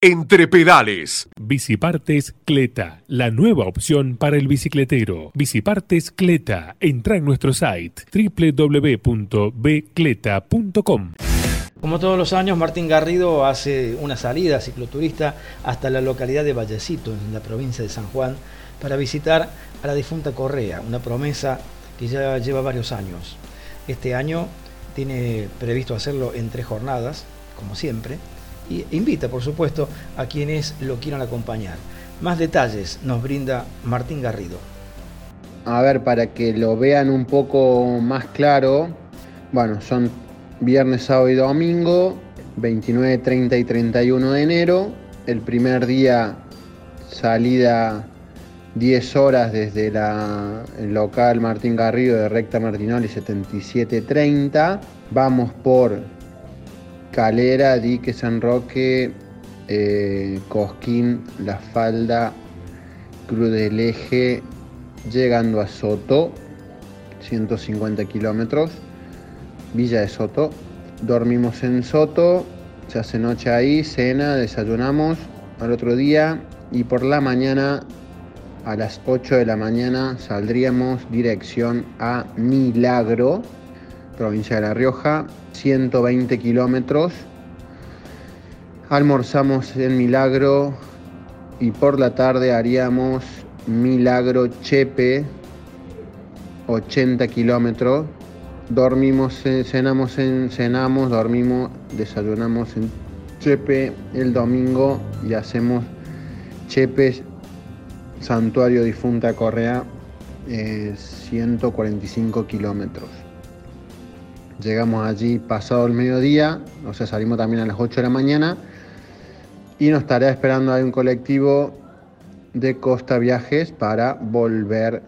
Entre pedales. Bicipartes Cleta, la nueva opción para el bicicletero. Bicipartes Cleta. Entra en nuestro site www.bcleta.com. Como todos los años, Martín Garrido hace una salida cicloturista hasta la localidad de Vallecito, en la provincia de San Juan, para visitar a la difunta Correa, una promesa que ya lleva varios años. Este año tiene previsto hacerlo en tres jornadas, como siempre, y invita, por supuesto, a quienes lo quieran acompañar. Más detalles nos brinda Martín Garrido. A ver, para que lo vean un poco más claro, bueno, son viernes, sábado y domingo, 29, 30 y 31 de enero. El primer día salida 10 horas desde el local Martín Garrido de Recta Martinoli 7730. Vamos por Calera, Dique, San Roque, eh, Cosquín, La Falda, Cruz del Eje, llegando a Soto, 150 kilómetros, Villa de Soto. Dormimos en Soto, se hace noche ahí, cena, desayunamos al otro día y por la mañana a las 8 de la mañana saldríamos dirección a Milagro, provincia de La Rioja, 120 kilómetros. Almorzamos en Milagro y por la tarde haríamos Milagro Chepe, 80 kilómetros. Dormimos, cenamos en, cenamos, dormimos, desayunamos en Chepe el domingo y hacemos Chepe Santuario Difunta Correa, 145 kilómetros. Llegamos allí pasado el mediodía, o sea, salimos también a las 8 de la mañana y nos estará esperando ahí un colectivo de Costa Viajes para volver